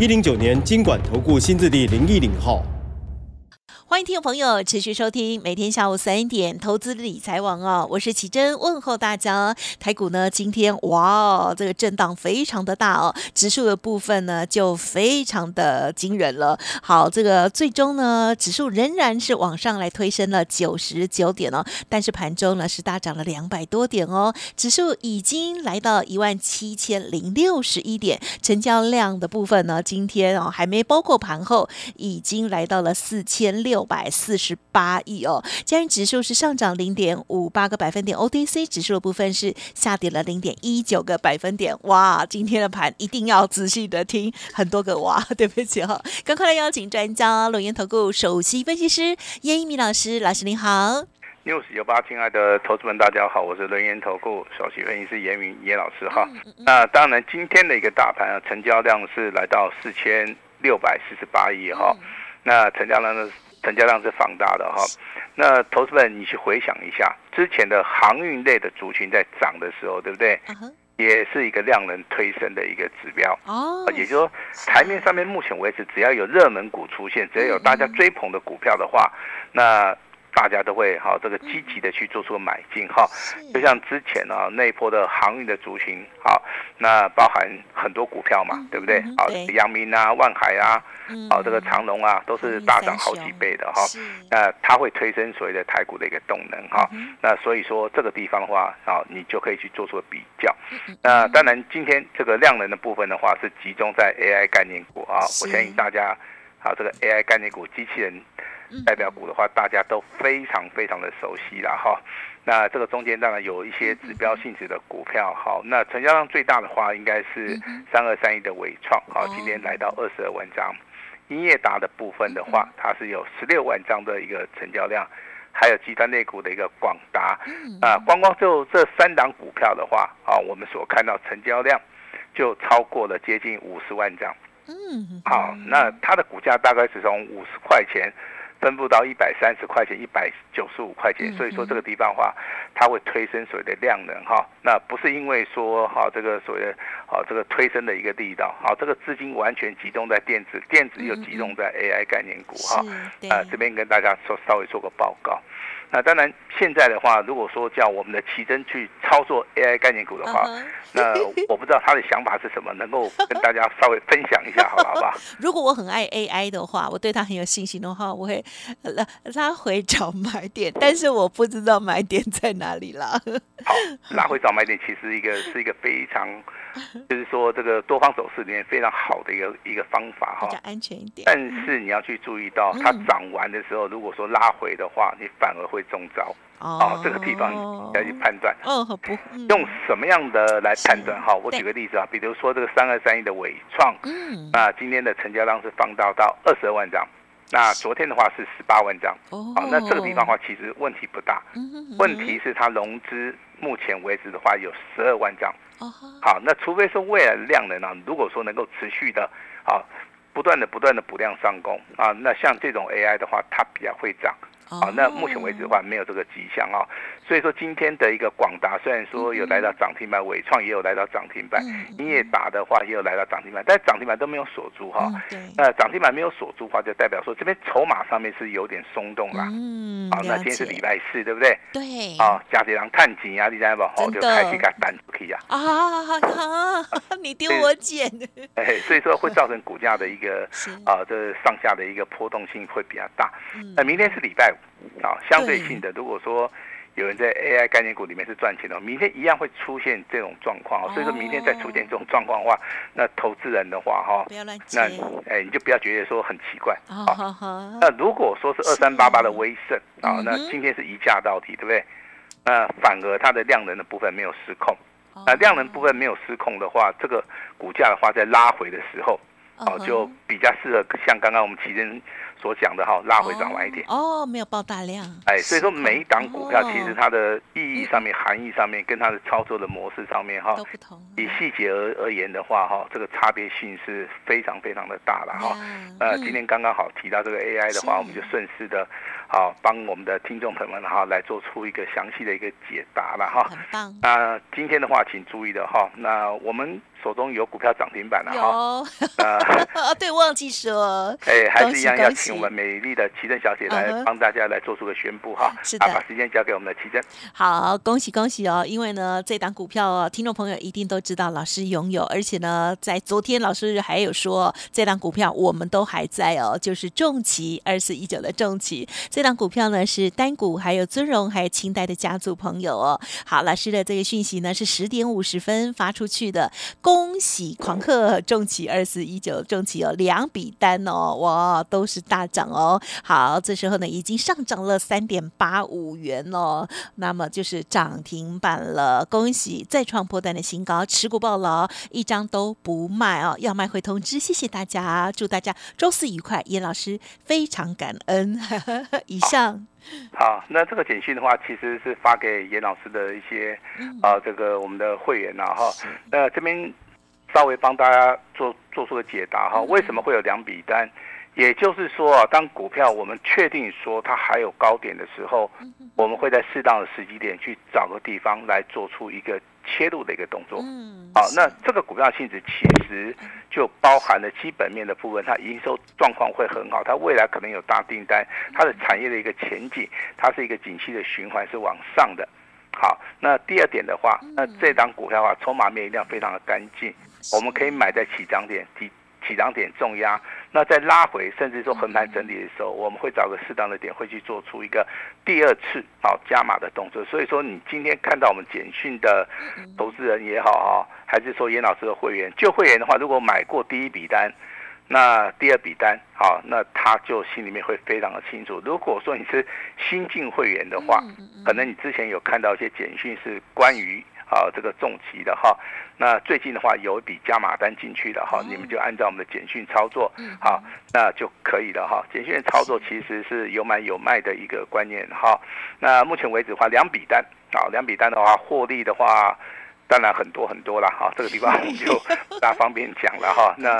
一零九年经管投顾新字第零一零号。欢迎听众朋友持续收听每天下午三点投资理财网哦，我是奇珍问候大家。台股呢今天哇哦，这个震荡非常的大哦，指数的部分呢就非常的惊人了。好，这个最终呢指数仍然是往上来推升了九十九点哦，但是盘中呢是大涨了两百多点哦，指数已经来到一万七千零六十一点，成交量的部分呢今天哦还没包括盘后，已经来到了四千六。百四十八亿哦，加元指数是上涨零点五八个百分点，OTC 指数的部分是下跌了零点一九个百分点。哇，今天的盘一定要仔细的听，很多个哇，对不起哈，赶快来邀请专家龙岩投顾首席分析师叶一鸣老师，老师您好。news 九八，亲爱的投资们，大家好，我是龙岩投顾首席分析师严明严老师哈。那当然，今天的一个大盘啊，成交量是来到四千六百四十八亿哈。那成交量呢？成交量是放大的哈，那投资们，你去回想一下，之前的航运类的族群在涨的时候，对不对？也是一个量能推升的一个指标哦。也就是说，台面上面目前为止，只要有热门股出现，只要有大家追捧的股票的话，那。大家都会哈这个积极的去做出买进哈，就像之前啊那一波的航运的族群好，那包含很多股票嘛，对不对？好，阳明啊、万海啊，好这个长隆啊，都是大涨好几倍的哈。那它会推升所谓的台股的一个动能哈。那所以说这个地方的话啊，你就可以去做出比较。那当然今天这个量能的部分的话，是集中在 AI 概念股啊。我相信大家啊，这个 AI 概念股机器人。代表股的话，大家都非常非常的熟悉了哈。那这个中间当然有一些指标性质的股票，好，那成交量最大的话应该是三二三一的伟创，好，今天来到二十二万张。英业达的部分的话，它是有十六万张的一个成交量，还有集团内股的一个广达，啊，光光就这三档股票的话，啊，我们所看到成交量就超过了接近五十万张。嗯，好，那它的股价大概是从五十块钱。分布到一百三十块钱、一百九十五块钱，所以说这个地方的话，它会推升所谓的量能哈。那不是因为说哈这个所谓的好这个推升的一个力道，好这个资金完全集中在电子，电子又集中在 AI 概念股哈。啊，这边跟大家说稍微做个报告。那当然，现在的话，如果说叫我们的奇珍去操作 AI 概念股的话，那我不知道他的想法是什么，能够跟大家稍微分享一下，好不好吧？如果我很爱 AI 的话，我对他很有信心的话，我会拉拉回找买点，但是我不知道买点在哪里啦。好，拉回找买点其实一个是一个非常，就是说这个多方走势里面非常好的一个一个方法哈，比较安全一点。但是你要去注意到，它涨完的时候，如果说拉回的话，你反而会。中招哦，这个地方要去判断。哦，不，用什么样的来判断？哈，我举个例子啊，比如说这个三二三一的伟创，嗯，那今天的成交量是放大到二十二万张，那昨天的话是十八万张。哦，好，那这个地方的话其实问题不大，问题是它融资目前为止的话有十二万张。好，那除非是未来量能啊，如果说能够持续的啊，不断的不断的补量上攻啊，那像这种 AI 的话，它比较会涨。好，那目前为止的话没有这个迹象啊，所以说今天的一个广达虽然说有来到涨停板，伟创也有来到涨停板，英业达的话也有来到涨停板，但涨停板都没有锁住哈。那涨停板没有锁住的话，就代表说这边筹码上面是有点松动了。嗯，好，那今天是礼拜四，对不对？对。啊，加这人探紧啊，你知道不？好，就开始给单出去啊。啊，你丢我捡。哎，所以说会造成股价的一个 啊，这上下的一个波动性会比较大。那明天是礼拜五。啊，相对性的，如果说有人在 AI 概念股里面是赚钱的，明天一样会出现这种状况。所以说明天再出现这种状况的话，那投资人的话，哈，那哎，你就不要觉得说很奇怪。啊，那如果说是二三八八的威盛啊，那今天是一价到底，对不对？那反而它的量能的部分没有失控。那量能部分没有失控的话，这个股价的话在拉回的时候。哦，就比较适合像刚刚我们奇珍所讲的哈，拉回涨晚一点。哦，没有爆大量。哎，所以说每一档股票其实它的意义上面、含义上面，跟它的操作的模式上面哈，都不同。以细节而而言的话哈，这个差别性是非常非常的大了哈。呃，今天刚刚好提到这个 AI 的话，我们就顺势的，好帮我们的听众朋友们哈来做出一个详细的一个解答了哈。很棒。那今天的话，请注意的哈，那我们。手中有股票涨停板了哈，呃，对，忘记说，哎，还是一样要请我们美丽的奇珍小姐来帮大家来做出个宣布哈。是的，把时间交给我们的奇珍。好，恭喜恭喜哦！因为呢，这档股票哦，听众朋友一定都知道老师拥有，而且呢，在昨天老师还有说，这档股票我们都还在哦，就是重旗二四一九的重旗，这档股票呢是单股，还有尊荣，还有清代的家族朋友哦。好，老师的这个讯息呢是十点五十分发出去的。恭喜狂客重企二四一九重企有两笔单哦，哇，都是大涨哦。好，这时候呢已经上涨了三点八五元哦，那么就是涨停板了。恭喜再创破单的新高，持股爆牢，一张都不卖哦，要卖会通知。谢谢大家，祝大家周四愉快。严老师非常感恩。以上。好，那这个简讯的话，其实是发给严老师的一些啊，这个我们的会员呐哈。那这边。稍微帮大家做做出个解答哈，为什么会有两笔单？也就是说啊，当股票我们确定说它还有高点的时候，我们会在适当的时机点去找个地方来做出一个切入的一个动作。嗯好，那这个股票性质其实就包含了基本面的部分，它营收状况会很好，它未来可能有大订单，它的产业的一个前景，它是一个景气的循环是往上的。好，那第二点的话，那这档股票的话，筹码面一定要非常的干净。我们可以买在起涨点，起起涨点重压，那在拉回甚至说横盘整理的时候，我们会找个适当的点，会去做出一个第二次好加码的动作。所以说，你今天看到我们简讯的投资人也好哈，还是说严老师的会员，就会员的话，如果买过第一笔单，那第二笔单好，那他就心里面会非常的清楚。如果说你是新进会员的话，可能你之前有看到一些简讯是关于。啊，这个重旗的哈，那最近的话有一笔加码单进去的哈，你们就按照我们的简讯操作，好，那就可以了哈。简讯操作其实是有买有卖的一个观念哈。那目前为止的话，两笔单啊，两笔单的话，获利的话。当然很多很多了哈，这个地方我们 就不大方便讲了哈。那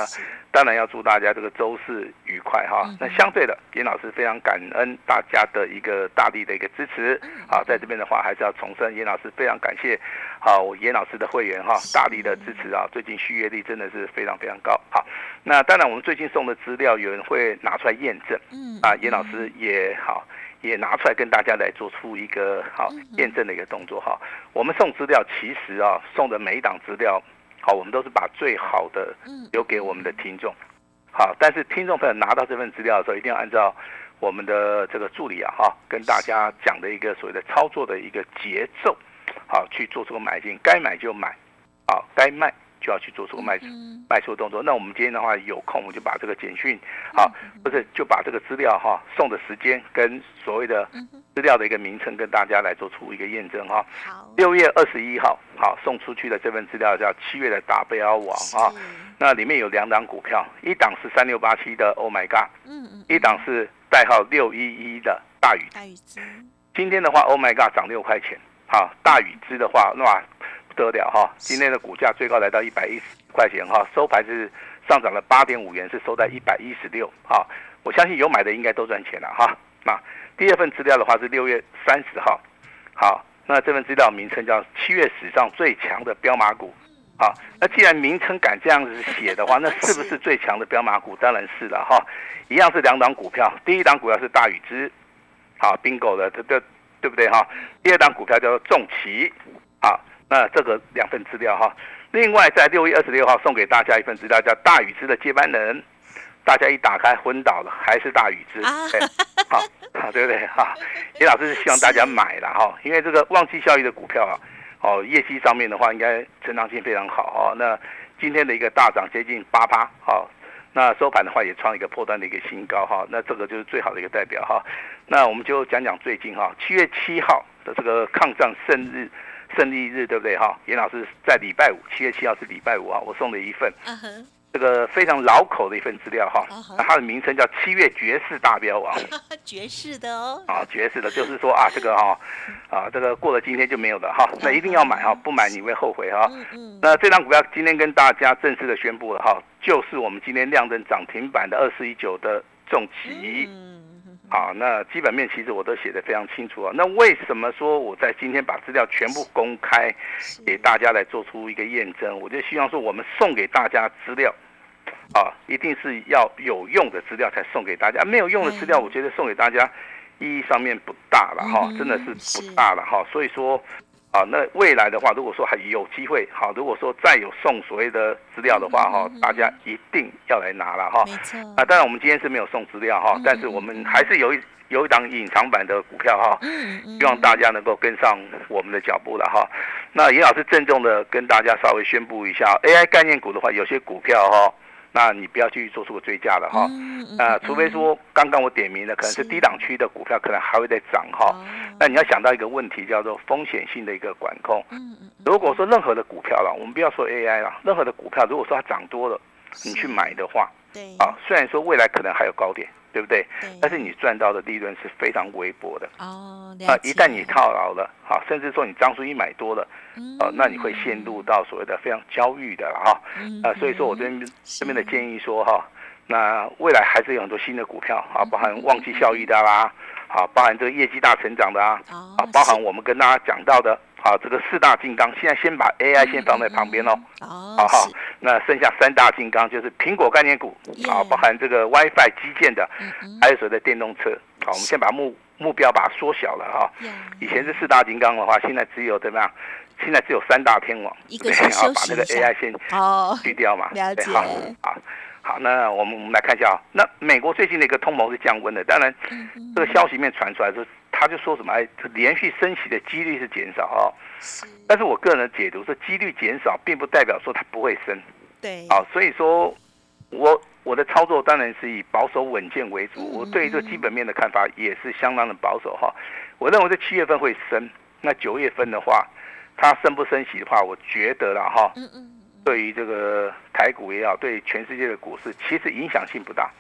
当然要祝大家这个周四愉快哈。那相对的，严老师非常感恩大家的一个大力的一个支持啊，在这边的话还是要重申，严老师非常感谢好严老师的会员哈，大力的支持啊，最近续约率真的是非常非常高。好，那当然我们最近送的资料有人会拿出来验证，嗯啊，严老师也好。也拿出来跟大家来做出一个好验证的一个动作哈。我们送资料，其实啊送的每一档资料，好，我们都是把最好的留给我们的听众。好，但是听众朋友拿到这份资料的时候，一定要按照我们的这个助理啊哈跟大家讲的一个所谓的操作的一个节奏，好去做出个买进，该买就买，好该卖。就要去做出卖卖出动作。那我们今天的话有空，我们就把这个简讯，好，不是就把这个资料哈送的时间跟所谓的资料的一个名称跟大家来做出一个验证哈。好，六月二十一号好送出去的这份资料叫七月的达贝尔网啊。那里面有两档股票，一档是三六八七的 Oh My God，嗯嗯，一档是代号六一一的大宇。大。今天的话 Oh My God 涨六块钱，好，大宇资的话那。得了哈，今天的股价最高来到一百一十块钱哈，收盘是上涨了八点五元，是收在一百一十六哈。我相信有买的应该都赚钱了哈。那第二份资料的话是六月三十号，好，那这份资料名称叫七月史上最强的标马股，好，那既然名称敢这样子写的话，那是不是最强的标马股？当然是了哈。一样是两档股票，第一档股票是大禹之，好，bingo 的，这这对不对哈？第二档股票叫做重旗，好。那这个两份资料哈，另外在六月二十六号送给大家一份资料，叫大禹之的接班人，大家一打开昏倒了，还是大禹之，好，好对不对哈？叶老师是希望大家买了哈，因为这个旺季效益的股票啊，哦，业绩上面的话应该成长性非常好哦。那今天的一个大涨接近八八，好，那收盘的话也创一个破断的一个新高哈，那这个就是最好的一个代表哈。那我们就讲讲最近哈，七月七号的这个抗战胜日。胜利日对不对？哈？严老师在礼拜五，七月七号是礼拜五啊，我送了一份这个非常老口的一份资料哈那它的名称叫七月绝世大标王 爵士的哦，啊，绝世的，就是说啊，这个哈啊，这个过了今天就没有了哈，那一定要买哈，不买你会后悔哈。那这张股票今天跟大家正式的宣布了哈，就是我们今天亮灯涨停板的二四一九的重旗。嗯好，那基本面其实我都写的非常清楚啊。那为什么说我在今天把资料全部公开给大家来做出一个验证？我就希望说我们送给大家资料，啊，一定是要有用的资料才送给大家，没有用的资料，嗯我觉得送给大家意义上面不大了哈，嗯真的是是不大了哈。所以说。啊，那未来的话，如果说还有机会，好，如果说再有送所谓的资料的话，哈嗯嗯嗯，大家一定要来拿了哈。啊，当然我们今天是没有送资料哈嗯，但是我们还是有一有一档隐藏版的股票哈，嗯嗯，希望大家能够跟上我们的脚步了哈。那严老师郑重的跟大家稍微宣布一下，AI 概念股的话，有些股票哈，那你不要去做出个追加了哈。嗯呃，除非说刚刚我点名的可能是是低档区的股票，可能还会再涨哈。哦那你要想到一个问题，叫做风险性的一个管控。嗯嗯如果说任何的股票了，我们不要说 AI 了，任何的股票，如果说它涨多了，你去买的话，对啊，虽然说未来可能还有高点，对不对？对，但是你赚到的利润是非常微薄的。哦，啊一旦你套牢了，好，甚至说你张数一买多了，嗯。呃，那你会陷入到所谓的非常焦虑的了哈。嗯。啊，所以说我这边是这边的建议说哈，那未来还是有很多新的股票嗯。啊，包含旺季效益的啦，好，包含这个业绩大成长的啊，哦啊，包含我们跟大家讲到的，啊，这个四大金刚，现在先把 AI 先放在旁边哦。哦，好好是，那剩下三大金刚就是苹果概念股啊，包含这个 WiFi 基建的，还有所谓的电动车。好，我们先把目目标把它缩小了哈。呀以前是四大金刚的话，现在只有怎么样？现在只有三大天王，一个 对先好把那个 AI 先哦，去掉嘛。了解对好，好，好，那我们我们来看一下啊，那美国最近的一个通膨是降温的，当然这个消息面传出来是，他就说什么哎，连续升息的几率是减少哦。但是我个人的解读是，几率减少并不代表说它不会升。对，啊，所以说我我的操作当然是以保守稳健为主。嗯我对于这个基本面的看法也是相当的保守哈。我认为在七月份会升，那九月份的话，它升不升息的话，我觉得了哈，嗯嗯对于这个台股也好，对全世界的股市其实影响性不大。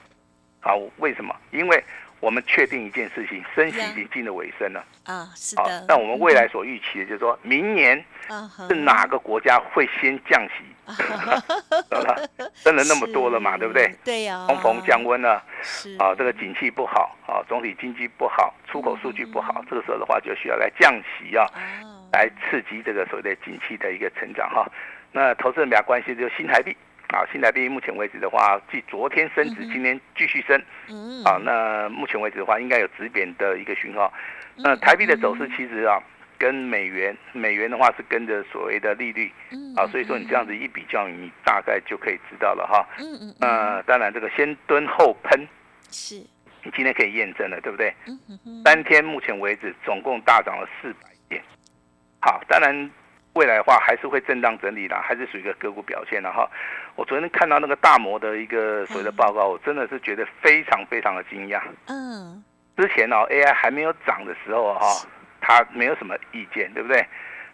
好，为什么？因为我们确定一件事情，升息已经进了尾声了。啊，是的，，但我们未来所预期的就是说明年是哪个国家会先降息？对吧？升了那么多了嘛，是对不对？对呀，通膨降温了是啊，这个景气不好啊，总体经济不好，出口数据不好，这个时候的话就需要来降息啊，哦，来刺激这个所谓的景气的一个成长哈。那投资人比较关心就是新台币啊，新台币目前为止的话，继昨天升值，今天继续升嗯啊。那目前为止的话，应该有止贬的一个讯号。嗯那台币的走势其实啊，跟美元，美元的话是跟着所谓的利率嗯啊，所以说你这样子一比较，你大概就可以知道了哈。嗯嗯嗯那当然，这个先蹲后喷，是你今天可以验证了，对不对？嗯三天目前为止总共大涨了四百点。好，当然未来的话还是会震荡整理啦，还是属于一个个股表现了哈。我昨天看到那个大摩的一个所谓的报告，我真的是觉得非常非常的惊讶。嗯之前哦 AI 还没有涨的时候哈、他没有什么意见，对不对？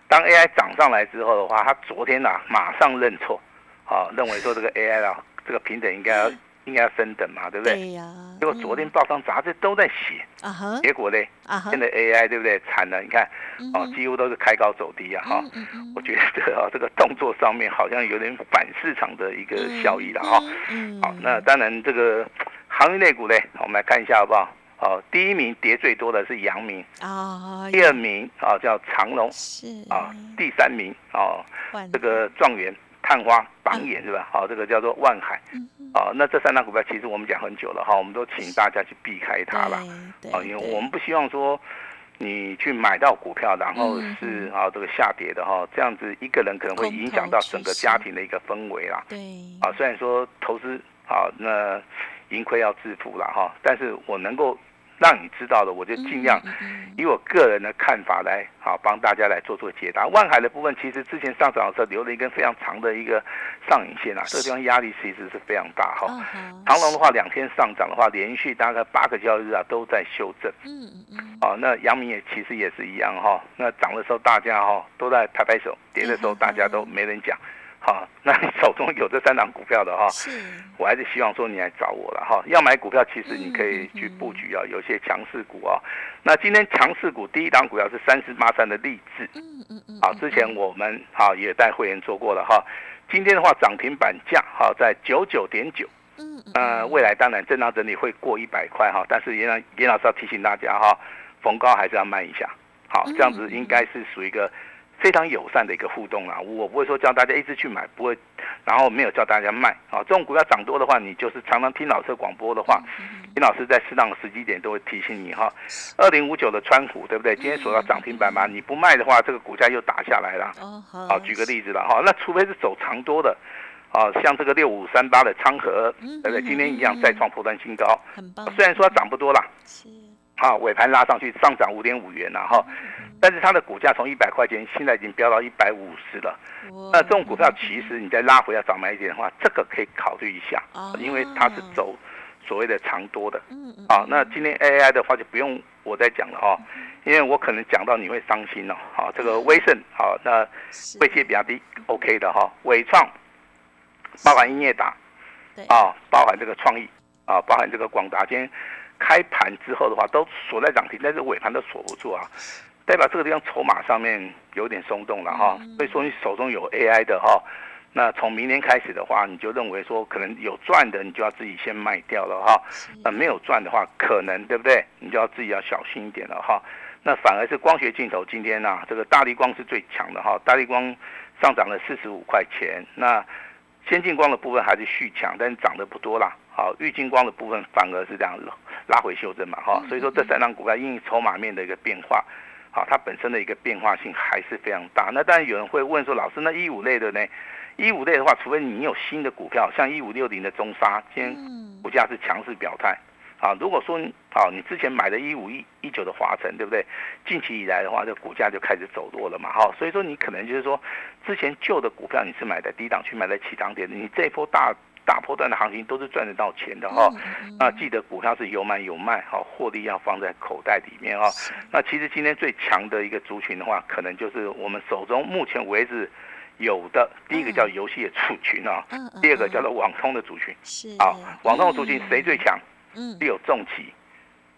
当 AI 涨上来之后的话，他昨天呐、马上认错，好，认为说这个 AI 啊，这个平等应该要应该要升等嘛，对不对？对呀，结果昨天报章杂志都在写，啊哈。结果呢，现在 AI 对不对？惨了，你看哦，几乎都是开高走低啊，哈、我觉得啊，这个动作上面好像有点反市场的一个效益了哈。嗯好，那当然这个行业类股呢，我们来看一下好不好？哦，第一名跌最多的是阳明，啊第二名啊叫长隆是。啊，第三名啊换这个状元、探花、榜眼是吧？好，这个叫做万海。嗯哼。啊。那这三档股票其实我们讲很久了哈，我们都请大家去避开它了对啊，因为我们不希望说你去买到股票，然后嗯是啊这个下跌的哈，这样子一个人可能会影响到整个家庭的一个氛围啦。对。啊，虽然说投资啊，那盈亏要自负了哈，但是我能够让你知道的，我就尽量以我个人的看法来好帮大家来做做解答。万海的部分其实之前上涨的时候留了一根非常长的一个上影线啊，这个地方压力其实是非常大哈。长隆的话，两天上涨的话，连续大概八个交易日啊都在修正。嗯嗯嗯哦，那阳明也其实也是一样哈。那涨的时候大家哈都在拍拍手，跌的时候大家都没人讲。好，那你手中有这三档股票的哈，是，我还是希望说你来找我了哈。要买股票，其实你可以去布局啊，有些强势股啊。那今天强势股第一档股票是三十八三的励志，嗯嗯嗯，好，之前我们好也带会员做过了哈。今天的话涨停板价哈在九九点九，嗯嗯，呃，未来当然震荡整理会过一百块哈，但是严老严老师要提醒大家哈，逢高还是要慢一下，好，这样子应该是属于一个。非常友善的一个互动啦，我不会说叫大家一直去买，不会，然后没有叫大家卖啊。这种股票涨多的话，你就是常常听老师广播的话，林老师在适当的时机点都会提醒你哈。二零五九的川股对不对？今天锁到涨停板嘛，你不卖的话，这个股价又打下来了。哦，好。举个例子了哈，那除非是走长多的，啊，像这个六五三八的昌河，对不对？今天一样再创破断新高，很棒。虽然说涨不多啦，是。啊，尾盘拉上去上涨五点五元了哈。但是它的股价从一百块钱，现在已经飙到一百五十了。那这种股票其实你再拉回要早买一点的话，这个可以考虑一下，因为它是走所谓的长多的。嗯嗯。好，那今天 AI 的话就不用我再讲了哈，因为我可能讲到你会伤心了。好，这个威盛好，那位阶比较低，OK 的哈。伟创，包含音乐达，啊，包含这个创意，啊，包含这个广达，今天开盘之后的话都锁在涨停，但是尾盘都锁不住啊。代表这个地方筹码上面有点松动了哈，所以说你手中有 AI 的哈，那从明年开始的话，你就认为说可能有赚的，你就要自己先卖掉了哈。那没有赚的话，可能对不对？你就要自己要小心一点了哈。那反而是光学镜头今天呢，这个大力光是最强的哈，大力光上涨了四十五块钱。那先进光的部分还是续强，但是涨得不多啦。好，玉金光的部分反而是这样拉回修正嘛哈。所以说这三张股票因筹码面的一个变化。好，它本身的一个变化性还是非常大。那当然有人会问说，老师，那一五类的呢？一五类的话，除非你有新的股票，像一五六零的中沙，今天股价是强势表态。啊，如果说好，你之前买的一五一一九的华晨，对不对？近期以来的话，这股价就开始走弱了嘛。哈，所以说你可能就是说，之前旧的股票你是买在低档去，买在起涨点，你这一波大。大波段的行情都是赚得到钱的哈，那记得股票是有买有卖哈，获利要放在口袋里面哈。那其实今天最强的一个族群的话，可能就是我们手中目前为止有的第一个叫游戏的族群啊，第二个叫做网通的族群。是啊，网通的族群谁最强？嗯，只有重企。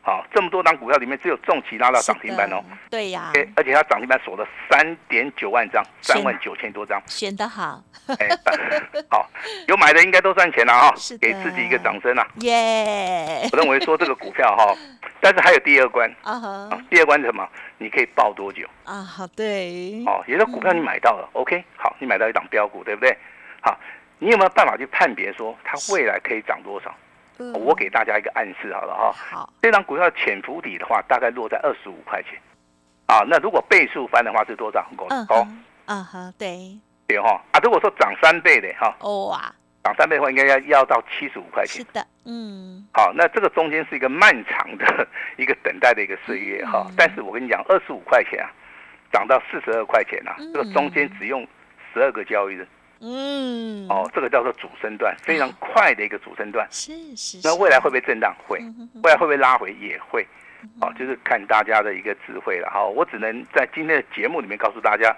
好，这么多档股票里面，只有重企拉到涨停板哦。对呀，而且它涨停板锁了三点九万张，三万九千多张，选得好。哎 好，有买的应该都赚钱了啊！给自己一个掌声啊！耶！我认为说这个股票哈，但是还有第二关 啊。第二关是什么？你可以报多久啊？好，对。哦，有的股票你买到了，OK，好，你买到一档标股，对不对？好，你有没有办法去判别说它未来可以涨多少？我给大家一个暗示好了哈，好，这张股票潜伏底的话，大概落在二十五块钱，啊，那如果倍数翻的话是多少？高高，嗯哼，对，对哈，啊，如果说涨三倍的哈，哇，涨三倍的话应该要要到七十五块钱，是的，嗯，好，那这个中间是一个漫长的 一个等待的一个岁月哈，但是我跟你讲，二十五块钱啊，涨到四十二块钱啊，这个中间只用十二个交易日。嗯，哦，这个叫做主升段，非常快的一个主升段。是是。那未来会不会震荡？会。未来会不会拉回？也会。哦，就是看大家的一个智慧了。好，我只能在今天的节目里面告诉大家，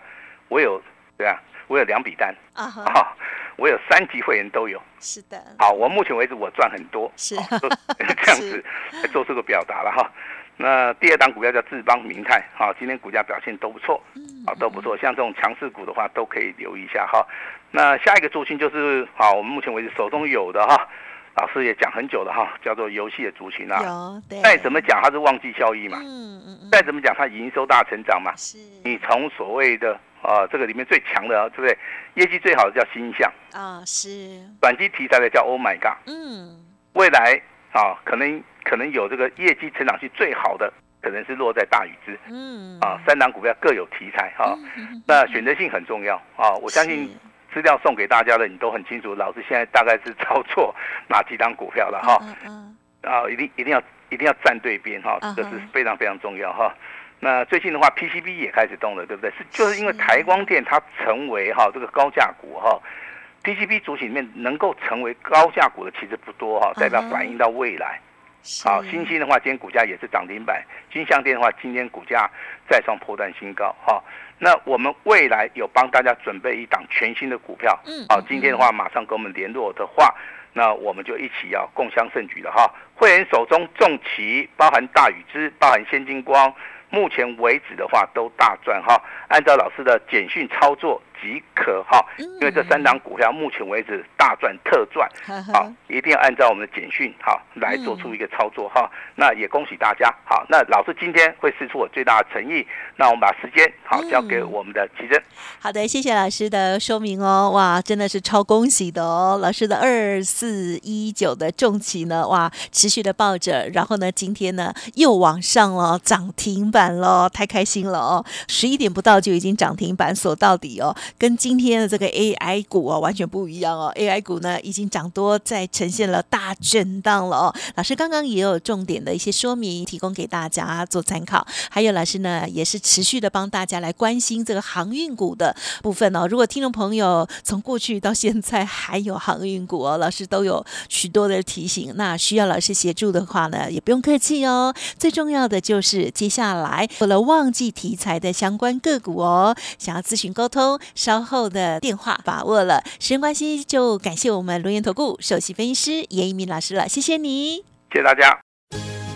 我有对啊，我有两笔单啊，我有三级会员都有。是的。好，我目前为止我赚很多。是。这样子来做这个表达了哈。那第二档股票叫智邦明泰，哈，今天股价表现都不错，啊，都不错。像这种强势股的话，都可以留意一下哈。那下一个族群就是，好，我们目前为止手中有的哈，老师也讲很久了哈，叫做游戏的族群啊。有，再怎么讲它是旺季效益嘛，嗯嗯嗯。再怎么讲它营收大成长嘛，是。你从所谓的啊，这个里面最强的，对不对？业绩最好的叫星象啊，是。短期题材的叫 Oh My God，嗯。未来啊，可能。可能有这个业绩成长性最好的，可能是落在大禹之，嗯，啊，三档股票各有题材哈，那选择性很重要啊。我相信资料送给大家的，你都很清楚，老师现在大概是操作 哪几档股票了哈，啊，一定一定要一定要站对边哈，这是非常非常重要哈。那最近的话，PCB 也开始动了，对不对？是就是因为台光电它成为哈这个高价股哈，PCB 主体里面能够成为高价股的其实不多哈，代表反映到未来。好，新兴的话，今天股价也是涨停板。金相电的话，今天股价再创破断新高。哈，那我们未来有帮大家准备一档全新的股票，嗯好，今天的话马上跟我们联络的话，那我们就一起要共襄盛举了哈。会员手中重旗，包含大禹之，包含先金光，目前为止的话都大赚哈。按照老师的简讯操作即可哈，因为这三档股票目前为止大赚特赚，好，一定要按照我们的简讯好来做出一个操作哈。那也恭喜大家好，那老师今天会试出我最大的诚意，那我们把时间好交给我们的奇珍。好的，谢谢老师的说明哦。哇，真的是超恭喜的哦！老师的二四一九的重旗呢，哇，持续的抱着，然后呢，今天呢又往上了，涨停板了，太开心了哦！十一点不到就已经涨停板锁到底哦，跟今天的这个 AI 股哦完全不一样哦。AI 股呢已经涨多，在呈现了大震荡了哦。老师刚刚也有重点的一些说明提供给大家做参考，还有老师呢也是持续的帮大家来关心这个航运股的部分哦。如果听众朋友从过去到现在还有航运股哦，老师都有许多的提醒，那需要老师协助的话呢，也不用客气哦。最重要的就是接下来有了旺季题材的相关个股哦，想要咨询沟通，稍后的电话把握了。时间关系，就感谢我们龙岩投顾首席分析师严一鸣老师了，谢谢你。谢谢大家。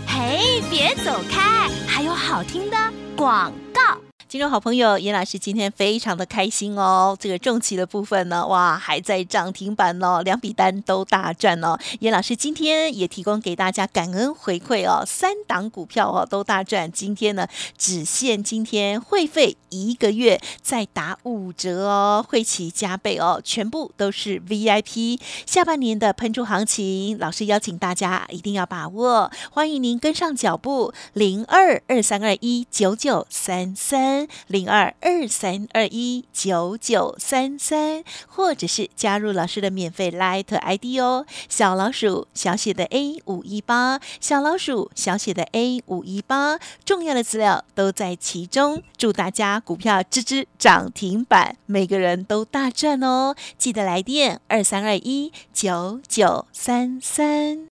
嘿，别走开，还有好听的广告。听众好朋友，严老师今天非常的开心哦。这个重旗的部分呢，哇，还在涨停板哦，两笔单都大赚哦。严老师今天也提供给大家感恩回馈哦，三档股票哦都大赚。今天呢，只限今天会费一个月再打五折哦，会期加倍哦，全部都是 VIP。下半年的喷出行情，老师邀请大家一定要把握，欢迎您跟上脚步，零二二三二一九九三三。零二二三二一九九三三，或者是加入老师的免费 Light ID 哦，小老鼠小写的 A 五一八，小老鼠小写的 A 五一八，重要的资料都在其中。祝大家股票吱吱涨停板，每个人都大赚哦！记得来电二三二一九九三三。